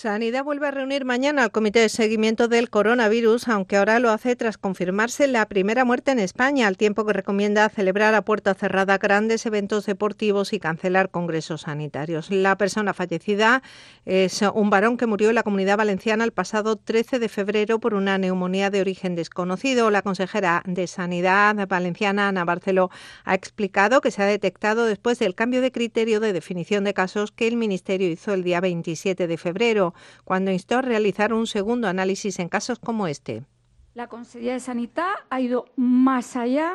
Sanidad vuelve a reunir mañana al Comité de Seguimiento del Coronavirus, aunque ahora lo hace tras confirmarse la primera muerte en España, al tiempo que recomienda celebrar a puerta cerrada grandes eventos deportivos y cancelar congresos sanitarios. La persona fallecida es un varón que murió en la comunidad valenciana el pasado 13 de febrero por una neumonía de origen desconocido. La consejera de Sanidad valenciana, Ana Barceló, ha explicado que se ha detectado después del cambio de criterio de definición de casos que el Ministerio hizo el día 27 de febrero cuando instó a realizar un segundo análisis en casos como este. La Consejería de Sanidad ha ido más allá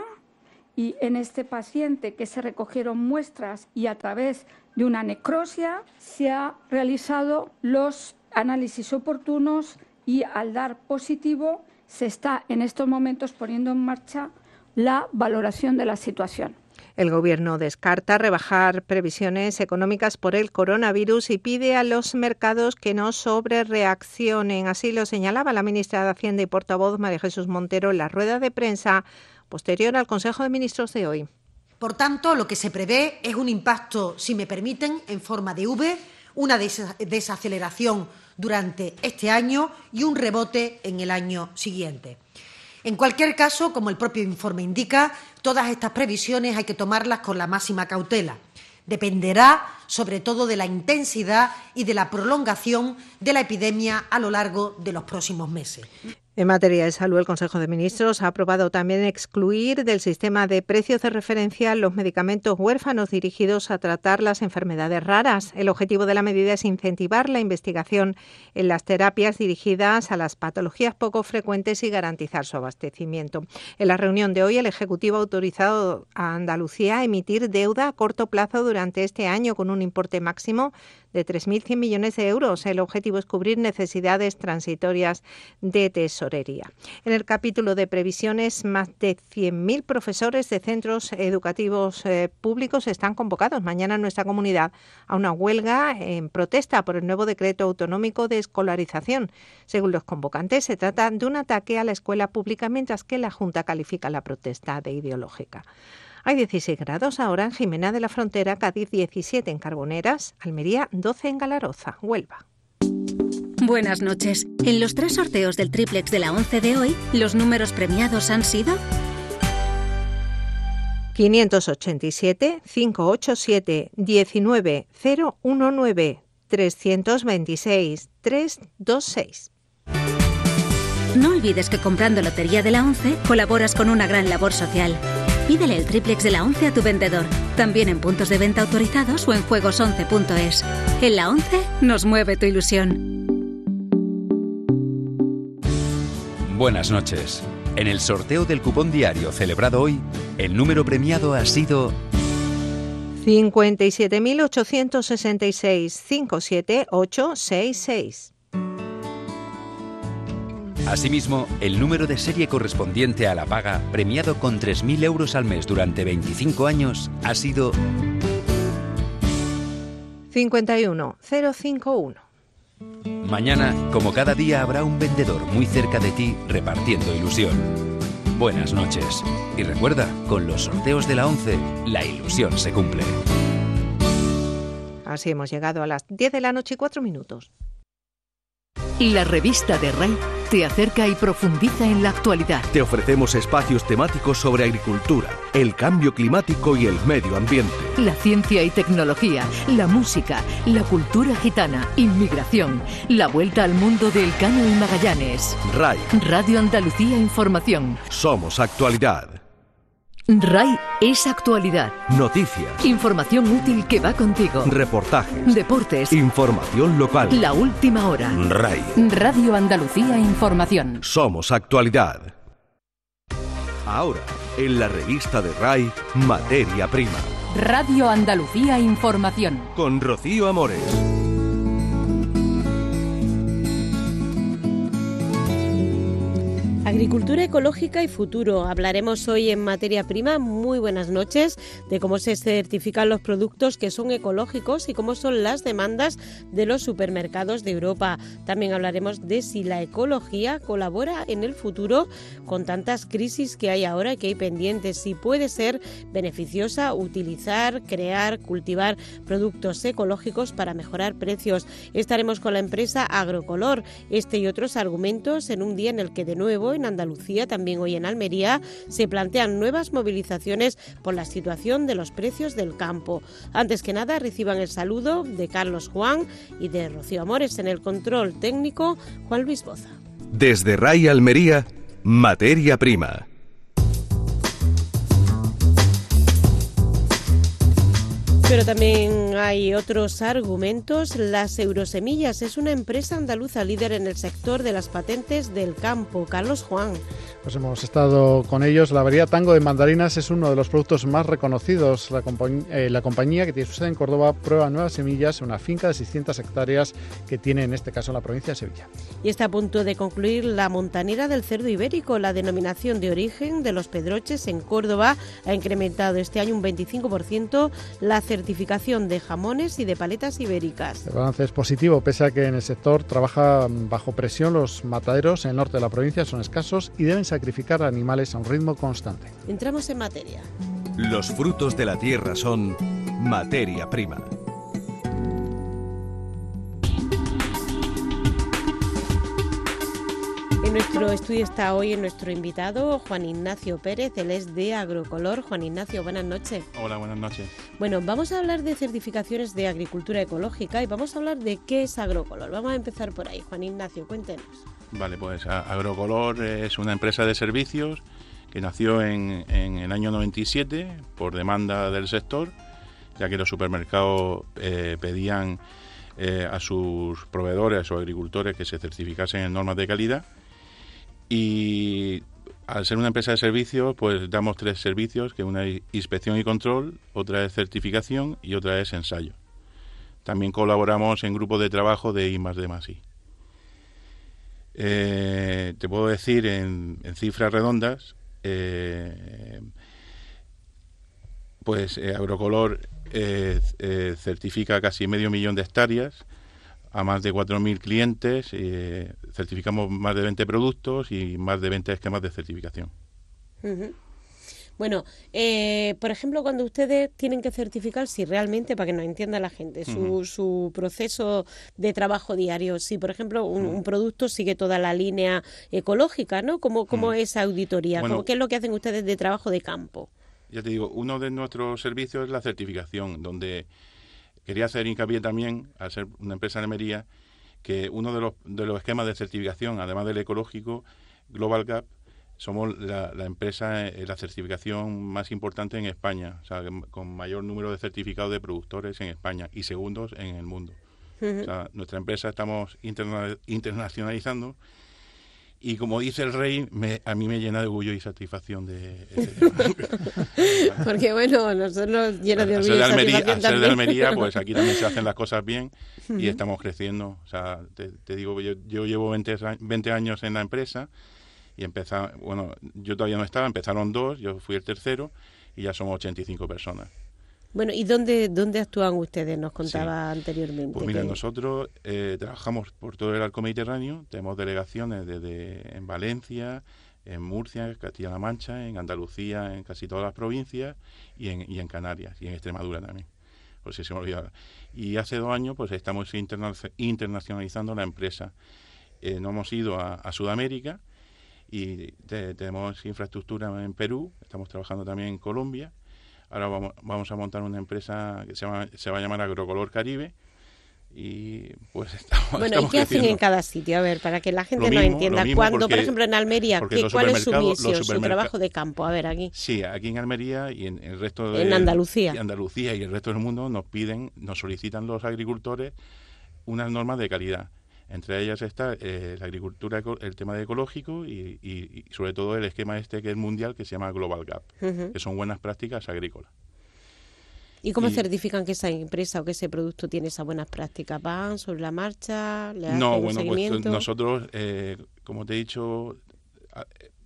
y en este paciente que se recogieron muestras y a través de una necrosia se ha realizado los análisis oportunos y al dar positivo se está en estos momentos poniendo en marcha la valoración de la situación. El Gobierno descarta rebajar previsiones económicas por el coronavirus y pide a los mercados que no sobrereaccionen. Así lo señalaba la ministra de Hacienda y portavoz María Jesús Montero en la rueda de prensa posterior al Consejo de Ministros de hoy. Por tanto, lo que se prevé es un impacto, si me permiten, en forma de V, una desaceleración durante este año y un rebote en el año siguiente. En cualquier caso, como el propio informe indica, todas estas previsiones hay que tomarlas con la máxima cautela. Dependerá sobre todo de la intensidad y de la prolongación de la epidemia a lo largo de los próximos meses. En materia de salud, el Consejo de Ministros ha aprobado también excluir del sistema de precios de referencia los medicamentos huérfanos dirigidos a tratar las enfermedades raras. El objetivo de la medida es incentivar la investigación en las terapias dirigidas a las patologías poco frecuentes y garantizar su abastecimiento. En la reunión de hoy, el Ejecutivo ha autorizado a Andalucía a emitir deuda a corto plazo durante este año con un importe máximo de 3.100 millones de euros. El objetivo es cubrir necesidades transitorias de tesorería. En el capítulo de previsiones, más de 100.000 profesores de centros educativos eh, públicos están convocados mañana en nuestra comunidad a una huelga en protesta por el nuevo decreto autonómico de escolarización. Según los convocantes, se trata de un ataque a la escuela pública, mientras que la Junta califica la protesta de ideológica. Hay 16 grados ahora en Jimena de la Frontera, Cádiz 17 en Carboneras, Almería 12 en Galaroza, Huelva. Buenas noches. En los tres sorteos del triplex de la 11 de hoy, los números premiados han sido 587, 587, 19, 019, 326, 326. No olvides que comprando Lotería de la 11 colaboras con una gran labor social. Pídele el triplex de la 11 a tu vendedor, también en puntos de venta autorizados o en juegos11.es. En la 11 nos mueve tu ilusión. Buenas noches. En el sorteo del cupón diario celebrado hoy, el número premiado ha sido 57.866 57866. Asimismo, el número de serie correspondiente a la paga, premiado con 3.000 euros al mes durante 25 años, ha sido 51051. Mañana, como cada día, habrá un vendedor muy cerca de ti repartiendo ilusión. Buenas noches. Y recuerda, con los sorteos de la 11, la ilusión se cumple. Así hemos llegado a las 10 de la noche y 4 minutos. La revista de RAI te acerca y profundiza en la actualidad. Te ofrecemos espacios temáticos sobre agricultura, el cambio climático y el medio ambiente. La ciencia y tecnología, la música, la cultura gitana, inmigración, la vuelta al mundo del Cano y Magallanes. RAI. Radio Andalucía Información. Somos actualidad. RAI es actualidad. Noticias. Información útil que va contigo. Reportajes. Deportes. Información local. La última hora. RAI. Radio Andalucía Información. Somos actualidad. Ahora, en la revista de RAI, Materia Prima. Radio Andalucía Información. Con Rocío Amores. Agricultura ecológica y futuro. Hablaremos hoy en materia prima. Muy buenas noches de cómo se certifican los productos que son ecológicos y cómo son las demandas de los supermercados de Europa. También hablaremos de si la ecología colabora en el futuro con tantas crisis que hay ahora y que hay pendientes. Si puede ser beneficiosa utilizar, crear, cultivar productos ecológicos para mejorar precios. Estaremos con la empresa Agrocolor. Este y otros argumentos en un día en el que de nuevo en Andalucía, también hoy en Almería, se plantean nuevas movilizaciones por la situación de los precios del campo. Antes que nada, reciban el saludo de Carlos Juan y de Rocío Amores en el control técnico, Juan Luis Boza. Desde RAI Almería, materia prima. Pero también hay otros argumentos. Las Eurosemillas es una empresa andaluza líder en el sector de las patentes del campo. Carlos Juan. Pues hemos estado con ellos. La variedad tango de mandarinas es uno de los productos más reconocidos. La, eh, la compañía que tiene su sede en Córdoba prueba nuevas semillas en una finca de 600 hectáreas que tiene en este caso la provincia de Sevilla. Y está a punto de concluir la montanera del cerdo ibérico. La denominación de origen de los pedroches en Córdoba ha incrementado este año un 25% la certificación de jamones y de paletas ibéricas. El balance es positivo, pese a que en el sector trabaja bajo presión. Los mataderos en el norte de la provincia son escasos y deben sacrificar animales a un ritmo constante. Entramos en materia. Los frutos de la tierra son materia prima. En nuestro estudio está hoy nuestro invitado Juan Ignacio Pérez, él es de Agrocolor. Juan Ignacio, buenas noches. Hola, buenas noches. Bueno, vamos a hablar de certificaciones de agricultura ecológica y vamos a hablar de qué es Agrocolor. Vamos a empezar por ahí. Juan Ignacio, cuéntenos. Vale, pues Agrocolor es una empresa de servicios que nació en, el año 97 por demanda del sector, ya que los supermercados eh, pedían eh, a sus proveedores o agricultores que se certificasen en normas de calidad y al ser una empresa de servicios, pues damos tres servicios, que una es inspección y control, otra es certificación y otra es ensayo. También colaboramos en grupos de trabajo de I más D I. Eh, te puedo decir en, cifras redondas, eh, pues eh, Agrocolor certifica casi medio millón de hectáreas, a más de 4.000 clientes, eh, certificamos más de 20 productos y más de 20 esquemas de certificación. Bueno, eh, por ejemplo, cuando ustedes tienen que certificar, si realmente, para que nos entienda la gente, su, su proceso de trabajo diario, si por ejemplo un, producto sigue toda la línea ecológica, ¿no? ¿Cómo, cómo es esa auditoría? ¿Qué es lo que hacen ustedes de trabajo de campo? Ya te digo, uno de nuestros servicios es la certificación, donde Quería hacer hincapié también, al ser una empresa de Almería, que uno de los, de los esquemas de certificación, además del ecológico, Global Gap, somos la, empresa, eh, la certificación más importante en España, o sea, con mayor número de certificados de productores en España y segundos en el mundo. o sea, nuestra empresa estamos internacionalizando y como dice el rey, a mí me llena de orgullo y satisfacción de Porque bueno, nosotros nos llena de orgullo y Almería, satisfacción de Almería, pues aquí también se hacen las cosas bien y estamos creciendo. O sea, te, digo, yo, yo llevo 20, 20, años en la empresa y empezó, bueno, yo todavía no estaba, empezaron dos, yo fui el tercero y ya somos 85 personas. Bueno, ¿y dónde, dónde actúan ustedes? Nos contaba anteriormente. Pues mira, nosotros eh, trabajamos por todo el arco mediterráneo, tenemos delegaciones desde en Valencia, en Murcia, en Castilla-La Mancha, en Andalucía, en casi todas las provincias y en, y en Canarias y en Extremadura también. Por si se me olvidaba. Y hace dos años pues estamos internacionalizando la empresa. Eh, nos hemos ido a, Sudamérica y tenemos infraestructura en Perú, estamos trabajando también en Colombia Ahora vamos, vamos a montar una empresa que se, llama, se va a llamar Agrocolor Caribe y pues estamos Bueno, ¿y qué hacen en cada sitio? A ver, para que la gente lo, entienda. Cuando, por ejemplo, en Almería, ¿cuál es su misión, su trabajo de campo? A ver, aquí. Sí, aquí en Almería y en el resto de... En Andalucía. Andalucía y el resto del mundo nos piden, nos solicitan los agricultores unas normas de calidad. Entre ellas está eh, la agricultura, el tema de ecológico y, sobre todo el esquema este que es mundial que se llama Global Gap, que son buenas prácticas agrícolas. ¿Y cómo certifican que esa empresa o que ese producto tiene esas buenas prácticas? ¿Van sobre la marcha? ¿Le no, bueno, pues nosotros, eh, como te he dicho,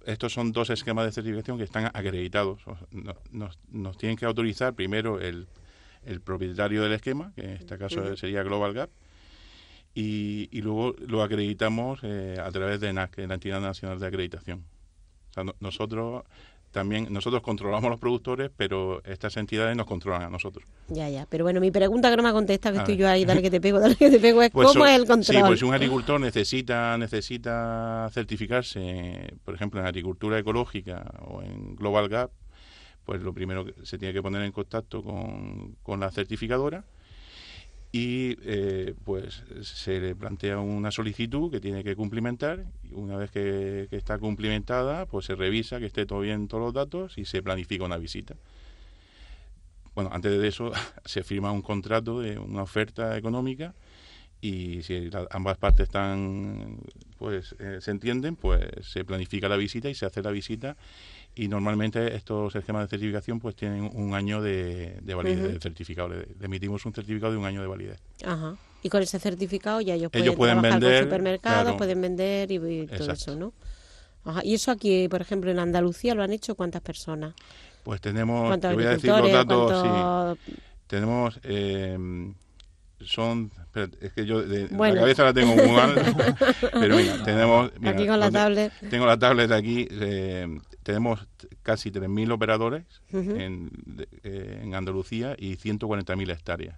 estos son dos esquemas de certificación que están acreditados. Nos, tienen que autorizar primero el, propietario del esquema, que en este caso sería Global Gap, y, luego lo acreditamos eh, a través de NAC, la Entidad Nacional de Acreditación. O sea, nosotros también nosotros controlamos los productores, pero estas entidades nos controlan a nosotros. Ya, ya. Pero bueno, mi pregunta que no me contesta, que estoy yo ahí, dale que te pego, dale que te pego, es pues cómo es el control. Sí, pues si un agricultor necesita, necesita certificarse, por ejemplo, en agricultura ecológica o en Global Gap, pues lo primero que se tiene que poner en contacto con, con la certificadora y eh, pues se le plantea una solicitud que tiene que cumplimentar y una vez que, está cumplimentada pues se revisa que esté todo bien todos los datos y se planifica una visita. Bueno antes de eso se firma un contrato de una oferta económica y si ambas partes están pues eh, se entienden pues se planifica la visita y se hace la visita y normalmente estos esquemas de certificación pues tienen un año de, validez del certificado. Le, emitimos un certificado de un año de validez. Ajá. Y con ese certificado ya ellos pueden, vender, supermercados, pueden vender y, todo eso, ¿no? Ajá. Y eso aquí, por ejemplo, en Andalucía lo han hecho cuántas personas? Pues tenemos, te voy a decir los datos, sí. Tenemos eh, son es que yo de, la cabeza la tengo muy mal pero mira tenemos aquí con la tablet tengo la tablet aquí eh, tenemos casi 3.000 operadores en, eh, en, Andalucía y 140.000 hectáreas.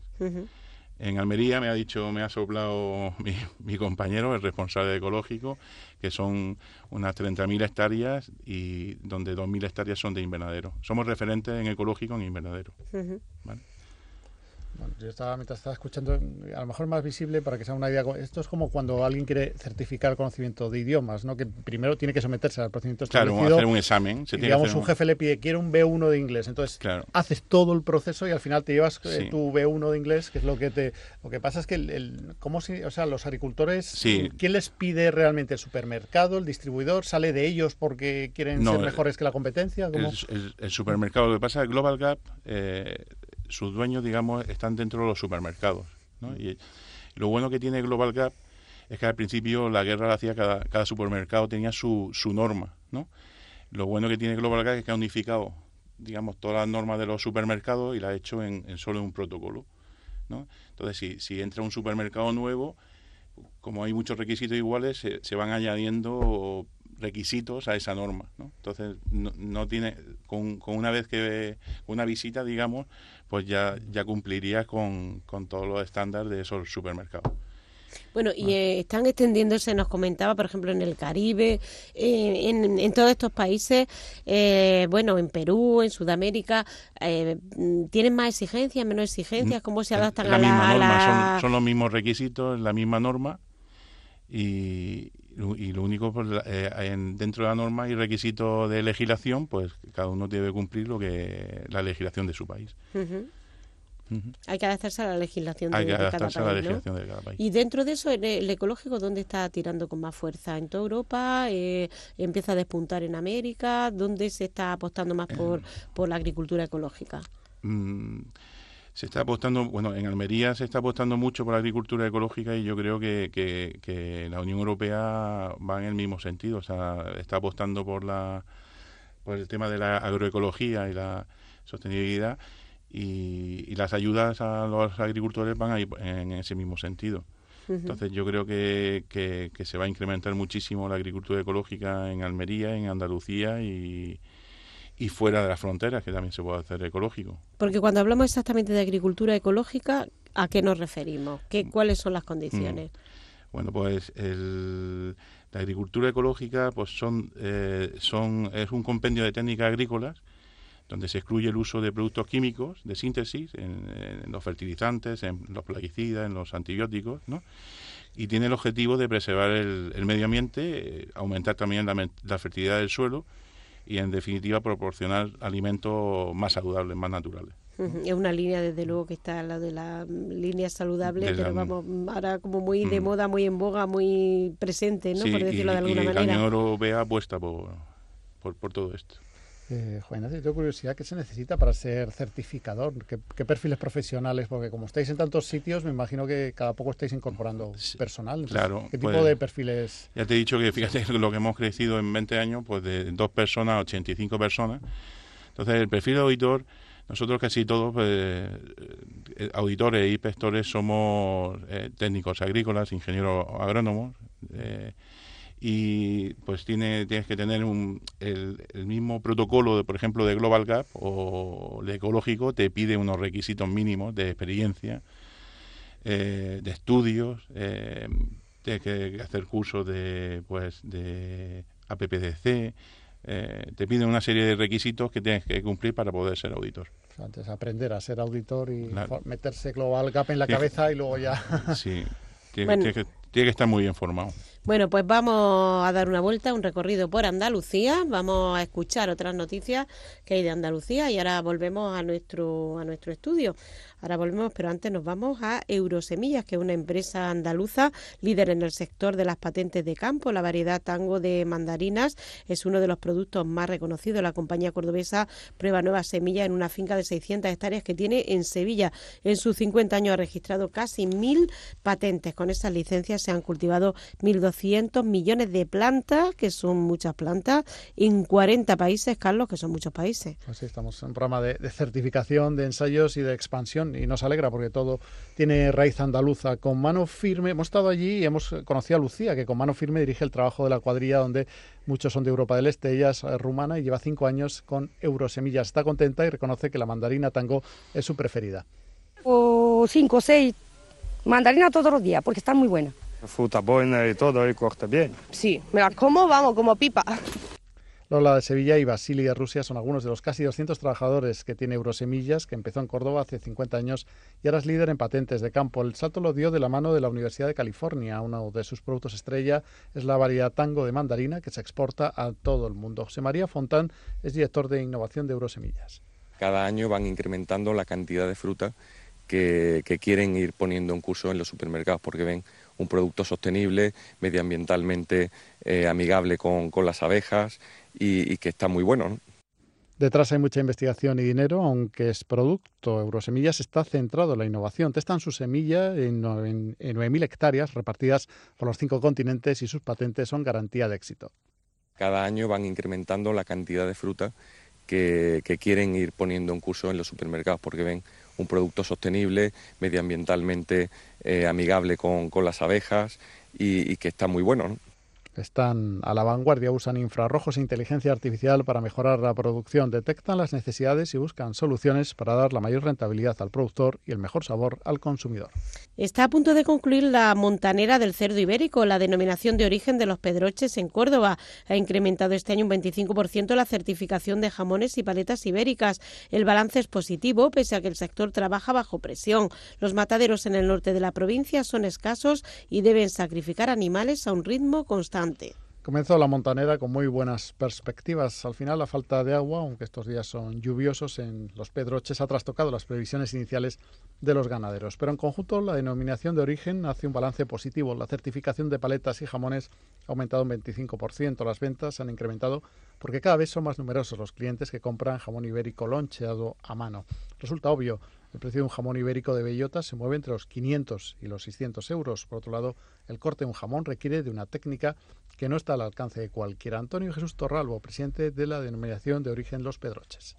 En Almería me ha dicho me ha soplado mi, mi compañero el responsable ecológico que son unas 30.000 hectáreas y donde 2.000 hectáreas son de invernadero. Somos referentes en ecológico en invernadero. ¿vale? Yo estaba, mientras estaba escuchando, a lo mejor más visible para que sea una idea. Esto es como cuando alguien quiere certificar el conocimiento de idiomas, ¿no? Que primero tiene que someterse al procedimiento establecido. Claro, hacer un examen. y, digamos, un jefe le pide, quiero un B1 de inglés. Entonces, haces todo el proceso y al final te llevas eh, tu B1 de inglés, que es lo que te... Lo que pasa es que, el, ¿cómo si, o sea, los agricultores, ¿quién les pide realmente? ¿El supermercado, el distribuidor? ¿Sale de ellos porque quieren ser mejores que la competencia? El, supermercado, lo que pasa es que Global Gap... Eh, sus dueños, digamos, están dentro de los supermercados. ¿no? Y lo bueno que tiene Global Gap es que al principio la guerra la hacía cada, cada supermercado tenía su, su norma, ¿no? Lo bueno que tiene Global Gap es que ha unificado, digamos, todas las normas de los supermercados y la ha hecho en, en solo un protocolo, ¿no? Entonces, si, si entra un supermercado nuevo, como hay muchos requisitos iguales, se, se van añadiendo requisitos a esa norma. ¿no? Entonces, no, no tiene, con, con, una vez que una visita, digamos, pues ya, ya cumpliría con, con todos los estándares de esos supermercados. Bueno, y eh, están extendiéndose, nos comentaba, por ejemplo, en el Caribe, eh, en, en, todos estos países, eh, bueno, en Perú, en Sudamérica, ¿tienen más exigencias, menos exigencias? ¿Cómo se adaptan la a, la, norma, Son, los mismos requisitos, la misma norma, y, y lo único, pues, dentro de la norma y requisitos de legislación, pues cada uno debe cumplir lo que la legislación de su país. Hay que adaptarse a la legislación, de, cada país, Y dentro de eso, el, ecológico, ¿dónde está tirando con más fuerza? ¿En toda Europa? Eh, ¿Empieza a despuntar en América? ¿Dónde se está apostando más por, eh. por la agricultura ecológica? Mm, se está apostando, bueno, en Almería se está apostando mucho por la agricultura ecológica y yo creo que, que, la Unión Europea va en el mismo sentido, o sea, está apostando por la por el tema de la agroecología y la sostenibilidad y, las ayudas a los agricultores van a ir en ese mismo sentido. Entonces yo creo que, que, se va a incrementar muchísimo la agricultura ecológica en Almería, en Andalucía y, y fuera de las fronteras, que también se puede hacer ecológico. Porque cuando hablamos exactamente de agricultura ecológica, ¿a qué nos referimos? ¿Qué, ¿Cuáles son las condiciones? Mm. Bueno, pues el, la agricultura ecológica pues son, eh, son, es un compendio de técnicas agrícolas donde se excluye el uso de productos químicos de síntesis en, los fertilizantes, en los plaguicidas, en los antibióticos, ¿no? y tiene el objetivo de preservar el, medio ambiente, eh, aumentar también la, fertilidad del suelo y, en definitiva, proporcionar alimentos más saludables, más naturales. Es una línea, desde luego, que está la de la línea saludable, pero vamos, ahora como muy de moda, muy en boga, muy presente, ¿no? por decirlo de alguna manera. Y la Unión Europea apuesta por, por todo esto. Eh, Juan tengo curiosidad, ¿qué se necesita para ser certificador? ¿Qué, perfiles profesionales? Porque como estáis en tantos sitios, me imagino que cada poco estáis incorporando personal. claro. ¿Qué tipo pues, de perfiles? Ya te he dicho que fíjate lo que hemos crecido en 20 años, pues de dos personas a 85 personas. Entonces, el perfil de auditor, nosotros casi todos, pues, eh, auditores e inspectores, somos eh, técnicos agrícolas, ingenieros agrónomos. Y pues tiene, tienes que tener un, el, mismo protocolo, de, por ejemplo, de Global Gap o de ecológico, te pide unos requisitos mínimos de experiencia, eh, de estudios, eh, tienes que hacer cursos de, pues, de APPDC, eh, te piden una serie de requisitos que tienes que cumplir para poder ser auditor. Antes aprender a ser auditor y meterse Global Gap en la cabeza y luego ya... sí, tiene, que, tiene que estar muy bien formado. Bueno, pues vamos a dar una vuelta, un recorrido por Andalucía, vamos a escuchar otras noticias que hay de Andalucía y ahora volvemos a nuestro a nuestro estudio. Ahora volvemos, pero antes nos vamos a Eurosemillas, que es una empresa andaluza líder en el sector de las patentes de campo. La variedad tango de mandarinas es uno de los productos más reconocidos. La compañía cordobesa prueba nuevas semillas en una finca de 600 hectáreas que tiene en Sevilla. En sus 50 años ha registrado casi mil patentes. Con esas licencias se han cultivado 1.200 millones de plantas, que son muchas plantas, en 40 países, Carlos, que son muchos países. Pues estamos en un programa de certificación, de ensayos y de expansión y nos alegra porque todo tiene raíz andaluza. Con mano firme, hemos estado allí y hemos conocido a Lucía, que con mano firme dirige el trabajo de la cuadrilla donde muchos son de Europa del Este, ella es rumana y lleva cinco años con Eurosemillas. Está contenta y reconoce que la mandarina tango es su preferida. O cinco o seis mandarinas todos los días porque están muy buenas. Fruta buena y todo y corta bien. Sí, me la como, vamos, como pipa. Lola de Sevilla y Basili de Rusia son algunos de los casi 200 trabajadores que tiene Eurosemillas, que empezó en Córdoba hace 50 años y ahora es líder en patentes de campo. El salto lo dio de la mano de la Universidad de California. Uno de sus productos estrella es la variedad tango de mandarina que se exporta a todo el mundo. José María Fontán es director de innovación de Eurosemillas. Cada año van incrementando la cantidad de fruta que, quieren ir poniendo en curso en los supermercados porque ven un producto sostenible, medioambientalmente eh, amigable con, con las abejas y, que está muy bueno. Detrás hay mucha investigación y dinero, aunque es producto. Eurosemillas está centrado en la innovación. Testan su semilla en, en, 9.000 hectáreas repartidas por los cinco continentes y sus patentes son garantía de éxito. Cada año van incrementando la cantidad de fruta que, quieren ir poniendo en curso en los supermercados porque ven un producto sostenible, medioambientalmente eh, amigable con, las abejas y que está muy bueno. Están a la vanguardia, usan infrarrojos e inteligencia artificial para mejorar la producción, detectan las necesidades y buscan soluciones para dar la mayor rentabilidad al productor y el mejor sabor al consumidor. Está a punto de concluir la montanera del cerdo ibérico, la denominación de origen de los pedroches en Córdoba. Ha incrementado este año un 25% la certificación de jamones y paletas ibéricas. El balance es positivo, pese a que el sector trabaja bajo presión. Los mataderos en el norte de la provincia son escasos y deben sacrificar animales a un ritmo constante. Comenzó la montanera con muy buenas perspectivas. Al final, la falta de agua, aunque estos días son lluviosos en los Pedroches, ha trastocado las previsiones iniciales de los ganaderos. Pero en conjunto, la denominación de origen hace un balance positivo. La certificación de paletas y jamones ha aumentado un 25%. Las ventas han incrementado porque cada vez son más numerosos los clientes que compran jamón ibérico loncheado a mano. Resulta obvio el precio de un jamón ibérico de bellota se mueve entre los 500 y los 600 euros. Por otro lado, el corte de un jamón requiere de una técnica que no está al alcance de cualquiera. Antonio Jesús Torralbo, presidente de la denominación de origen Los Pedroches.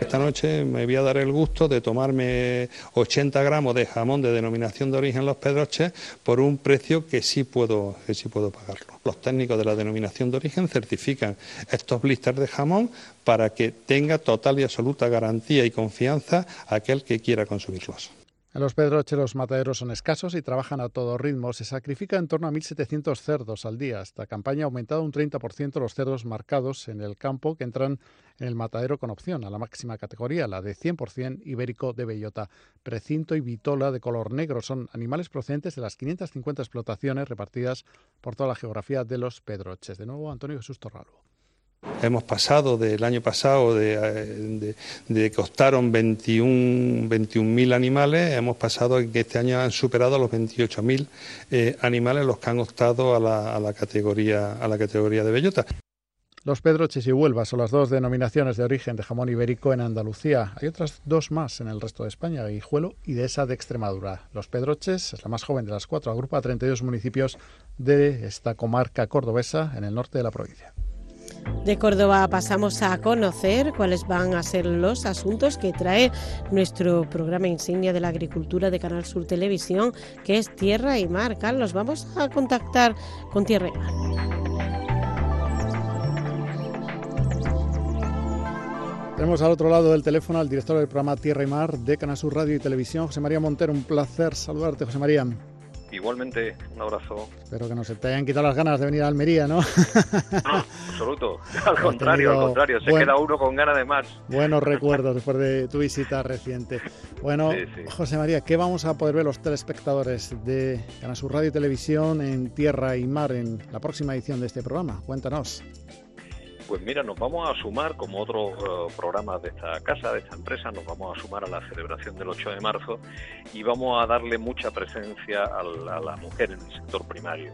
Esta noche me voy a dar el gusto de tomarme 80 gramos de jamón de denominación de origen Los Pedroches por un precio que sí puedo, sí puedo pagarlo. Los técnicos de la denominación de origen certifican estos blisters de jamón para que tenga total y absoluta garantía y confianza aquel que quiera consumirlos. En los Pedroches los mataderos son escasos y trabajan a todo ritmo. Se sacrifica en torno a 1.700 cerdos al día. Esta campaña ha aumentado un 30% los cerdos marcados en el campo que entran en el matadero con opción a la máxima categoría, la de 100% ibérico de bellota. Precinto y vitola de color negro son animales procedentes de las 550 explotaciones repartidas por toda la geografía de los Pedroches. De nuevo, Antonio Jesús Torralbo. Hemos pasado del año pasado de, de, de costaron 21.000 21 animales, hemos pasado que este año han superado los 28.000 eh, animales los que han optado a la, categoría, a la categoría de bellota. Los Pedroches y Huelva son las dos denominaciones de origen de jamón ibérico en Andalucía. Hay otras dos más en el resto de España, Guijuelo y Dehesa de Extremadura. Los Pedroches es la más joven de las cuatro, agrupa 32 municipios de esta comarca cordobesa en el norte de la provincia. De Córdoba pasamos a conocer cuáles van a ser los asuntos que trae nuestro programa insignia de la agricultura de Canal Sur Televisión, que es Tierra y Mar. Carlos, vamos a contactar con Tierra y Mar. Tenemos al otro lado del teléfono al director del programa Tierra y Mar de Canasur Radio y Televisión, José María Montero. Un placer saludarte, José María. Igualmente, un abrazo. Espero que no se te hayan quitado las ganas de venir a Almería, ¿no? No, absoluto. Al contrario, al contrario. Se queda uno con ganas de más. Buenos recuerdos después de tu visita reciente. Bueno, José María, ¿qué vamos a poder ver los telespectadores de Canasur Radio y Televisión en Tierra y Mar en la próxima edición de este programa? Cuéntanos. Pues mira, nos vamos a sumar, como otros eh, programas de esta casa, de esta empresa, nos vamos a sumar a la celebración del 8 de marzo y vamos a darle mucha presencia a la, mujer en el sector primario.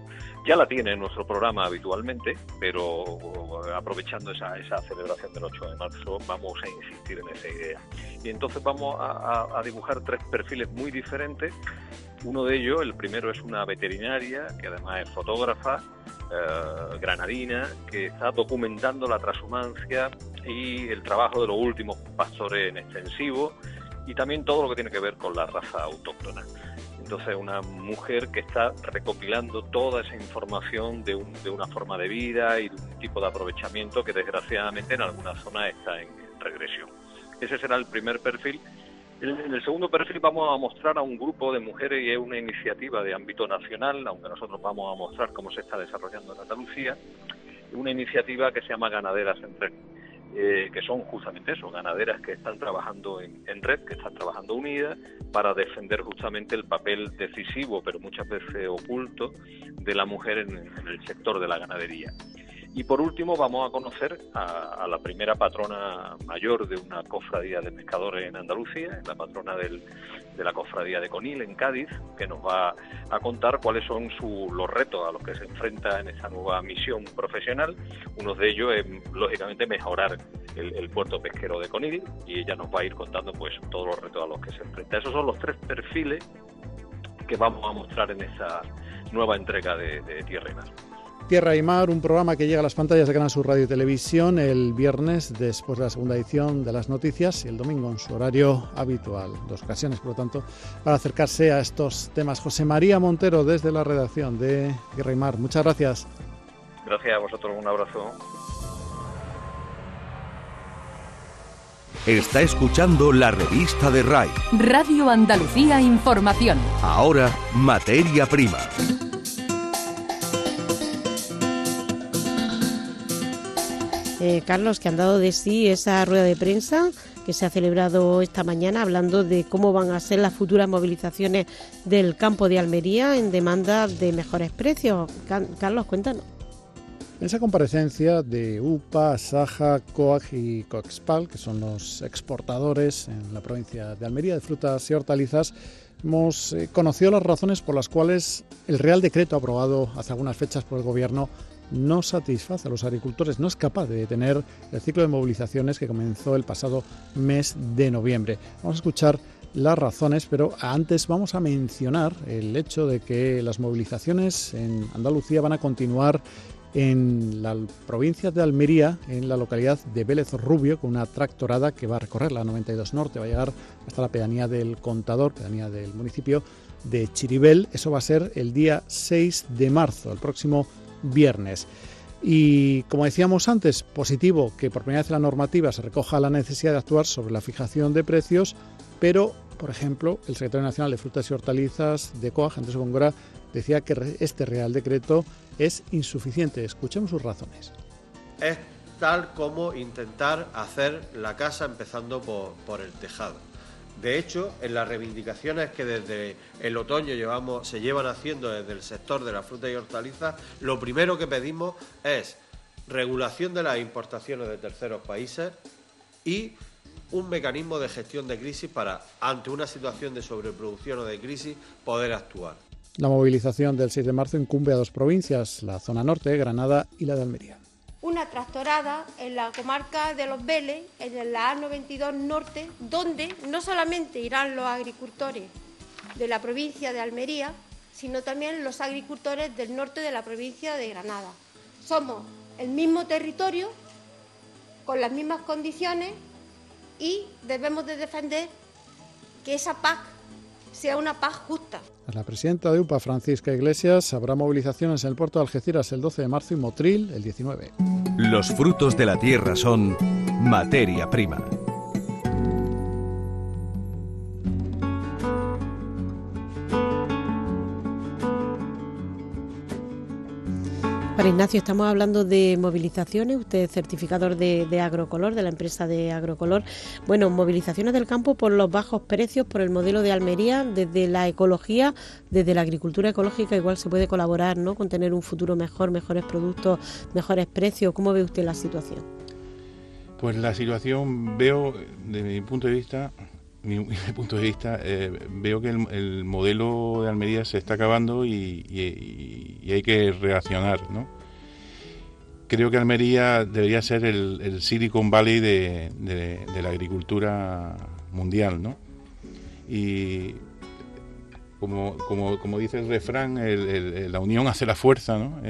Ya la tiene en nuestro programa habitualmente, pero eh, aprovechando esa, esa celebración del 8 de marzo vamos a insistir en esa idea. Y entonces vamos a dibujar tres perfiles muy diferentes. Uno de ellos, el primero es una veterinaria, que además es fotógrafa, eh, granadina que está documentando la transhumancia y el trabajo de los últimos pastores en extensivo y también todo lo que tiene que ver con la raza autóctona. Entonces, una mujer que está recopilando toda esa información de, de una forma de vida y de un tipo de aprovechamiento que desgraciadamente en algunas zonas está en regresión. Ese será el primer perfil en el segundo perfil vamos a mostrar a un grupo de mujeres y es una iniciativa de ámbito nacional, aunque nosotros vamos a mostrar cómo se está desarrollando en Andalucía, una iniciativa que se llama Ganaderas en Red, eh, que son justamente eso, ganaderas que están trabajando en, red, que están trabajando unidas para defender justamente el papel decisivo, pero muchas veces oculto, de la mujer en el sector de la ganadería. Y por último vamos a conocer a, la primera patrona mayor de una cofradía de pescadores en Andalucía, la patrona de la cofradía de Conil en Cádiz, que nos va a contar cuáles son los retos a los que se enfrenta en esa nueva misión profesional. Uno de ellos es, lógicamente, mejorar el, puerto pesquero de Conil y ella nos va a ir contando pues todos los retos a los que se enfrenta. Esos son los tres perfiles que vamos a mostrar en esa nueva entrega de, de Tierra y Mar. Tierra y Mar, un programa que llega a las pantallas de Canal Sur Radio y Televisión el viernes después de la segunda edición de las noticias y el domingo en su horario habitual. Dos ocasiones, por lo tanto, para acercarse a estos temas. José María Montero desde la redacción de Tierra y Mar. Muchas gracias. Gracias a vosotros, un abrazo. Está escuchando la revista de RAI. Radio Andalucía Información. Ahora, materia prima. Eh, Carlos, que han dado de sí esa rueda de prensa que se ha celebrado esta mañana hablando de cómo van a ser las futuras movilizaciones del campo de Almería en demanda de mejores precios. Carlos, cuéntanos. Esa comparecencia de UPA, Saja, COAG y COEXPAL, que son los exportadores en la provincia de Almería de frutas y hortalizas, hemos eh, conocido las razones por las cuales el Real Decreto aprobado hace algunas fechas por el Gobierno no satisface a los agricultores, no es capaz de detener el ciclo de movilizaciones que comenzó el pasado mes de noviembre. Vamos a escuchar las razones, pero antes vamos a mencionar el hecho de que las movilizaciones en Andalucía van a continuar en la provincia de Almería, en la localidad de Vélez Rubio, con una tractorada que va a recorrer la 92 Norte, va a llegar hasta la pedanía del Contador, pedanía del municipio de Chiribel. Eso va a ser el día 6 de marzo, el próximo viernes. Y como decíamos antes, positivo que por primera vez la normativa se recoja la necesidad de actuar sobre la fijación de precios, pero, por ejemplo, el secretario nacional de Frutas y Hortalizas de COAG, Andrés Góngora, decía que este Real Decreto es insuficiente. Escuchemos sus razones. Es tal como intentar hacer la casa empezando por el tejado de hecho, en las reivindicaciones que desde el otoño llevamos, se llevan haciendo desde el sector de la fruta y hortalizas, lo primero que pedimos es regulación de las importaciones de terceros países y un mecanismo de gestión de crisis para, ante una situación de sobreproducción o de crisis, poder actuar. La movilización del 6 de marzo incumbe a dos provincias, la zona norte, Granada y la de Almería. Una tractorada en la comarca de Los Vélez, en la A92 Norte, donde no solamente irán los agricultores de la provincia de Almería, sino también los agricultores del norte de la provincia de Granada. Somos el mismo territorio, con las mismas condiciones y debemos de defender que esa paz sea una paz justa. La presidenta de UPA, Francisca Iglesias, habrá movilizaciones en el puerto de Algeciras el 12 de marzo y Motril el 19. Los frutos de la tierra son materia prima. Para Ignacio, estamos hablando de movilizaciones, usted es certificador de, Agrocolor, de la empresa de Agrocolor. Bueno, movilizaciones del campo por los bajos precios, por el modelo de Almería, desde la ecología, desde la agricultura ecológica, igual se puede colaborar ¿no? con tener un futuro mejor, mejores productos, mejores precios. ¿Cómo ve usted la situación? Pues la situación veo, desde mi punto de vista, mi, punto de vista, eh, veo que el, modelo de Almería se está acabando y, hay que reaccionar, ¿no? Creo que Almería debería ser el, Silicon Valley de, la agricultura mundial, ¿no? Y como, como, dice el refrán, la unión hace la fuerza, ¿no?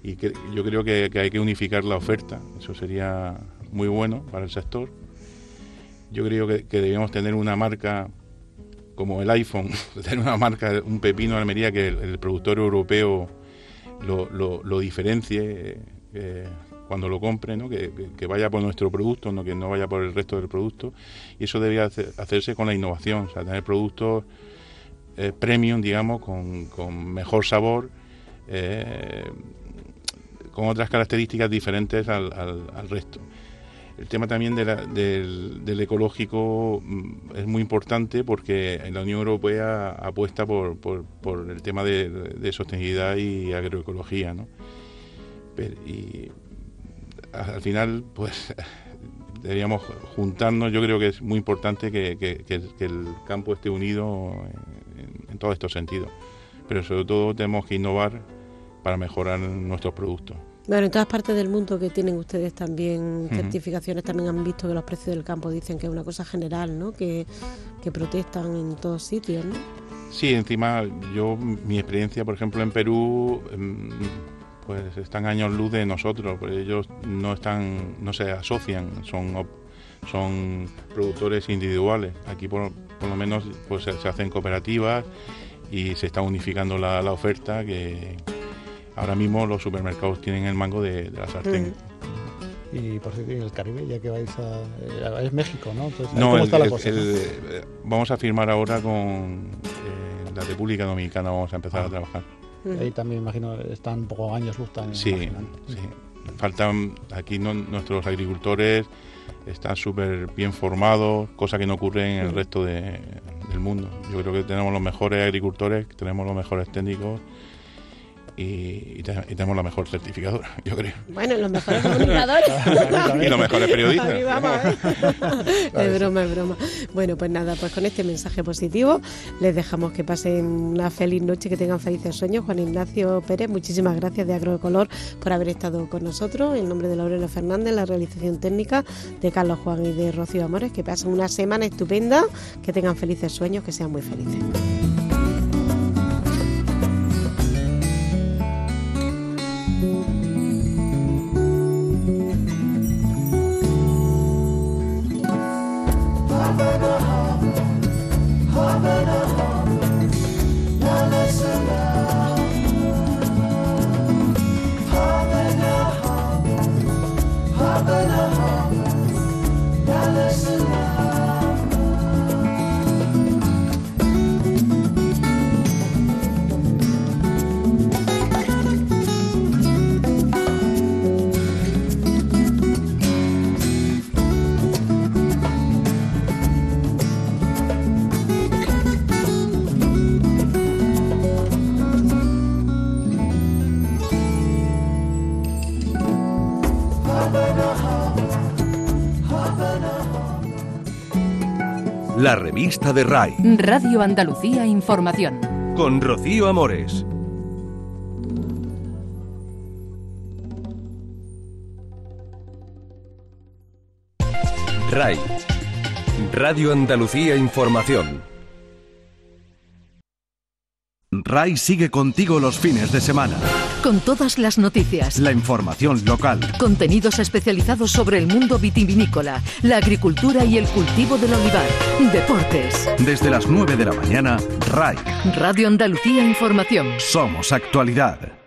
y que, yo creo que hay que unificar la oferta, eso sería muy bueno para el sector yo creo que, debemos tener una marca como el iPhone, tener una marca, un pepino de Almería que el, productor europeo lo, diferencie eh, cuando lo compre, ¿no? Que, vaya por nuestro producto, no que no vaya por el resto del producto. Y eso debería hacerse con la innovación, o sea, tener productos eh, premium, digamos, con, mejor sabor, eh, con otras características diferentes al, al resto. El tema también del, ecológico mm, es muy importante porque la Unión Europea apuesta por, el tema de, sostenibilidad y agroecología. ¿no? y al final, pues deberíamos juntarnos. Yo creo que es muy importante que, el campo esté unido en todos estos sentidos. Pero sobre todo tenemos que innovar para mejorar nuestros productos. Bueno, en todas partes del mundo que tienen ustedes también certificaciones, también han visto que los precios del campo dicen que es una cosa general, ¿no? Que, protestan en todos sitios, ¿no? Sí, encima yo, mi experiencia, por ejemplo, en Perú, em, pues están años luz de nosotros, pues ellos no están, no se asocian, son son productores individuales. Aquí por, por lo menos pues se, hacen cooperativas y se está unificando la, la oferta que ahora mismo los supermercados tienen el mango de, la sartén. Mm. Y por cierto, en el Caribe, ya que vais a. Es México, ¿no? no, eh, vamos a firmar ahora con eh, la República Dominicana, vamos a empezar a ah. trabajar. Ahí también imagino están un poco años luz Sí, sí. Faltan aquí nuestros agricultores, están súper bien formados, cosa que no ocurre en el resto del mundo. Yo creo que tenemos los mejores agricultores, tenemos los mejores técnicos y, tenemos la mejor certificadora, yo creo. Bueno, los mejores comunicadores. y los mejores periodistas. ¿eh? es broma, es broma. Bueno, pues nada, pues con este mensaje positivo les dejamos que pasen una feliz noche, que tengan felices sueños. Juan Ignacio Pérez, muchísimas gracias de Agrocolor por haber estado con nosotros. En nombre de Laurela Fernández, la realización técnica de Carlos Juan y de Rocío Amores, que pasen una semana estupenda, que tengan felices sueños, que sean muy felices. la revista de RAI. Radio Andalucía Información. Con Rocío Amores. RAI. Radio Andalucía Información. RAI sigue contigo los fines de semana. Con todas las noticias. La información local. Contenidos especializados sobre el mundo vitivinícola, la agricultura y el cultivo del olivar. Deportes. Desde las 9 de la mañana, RAI. Radio Andalucía Información. Somos actualidad.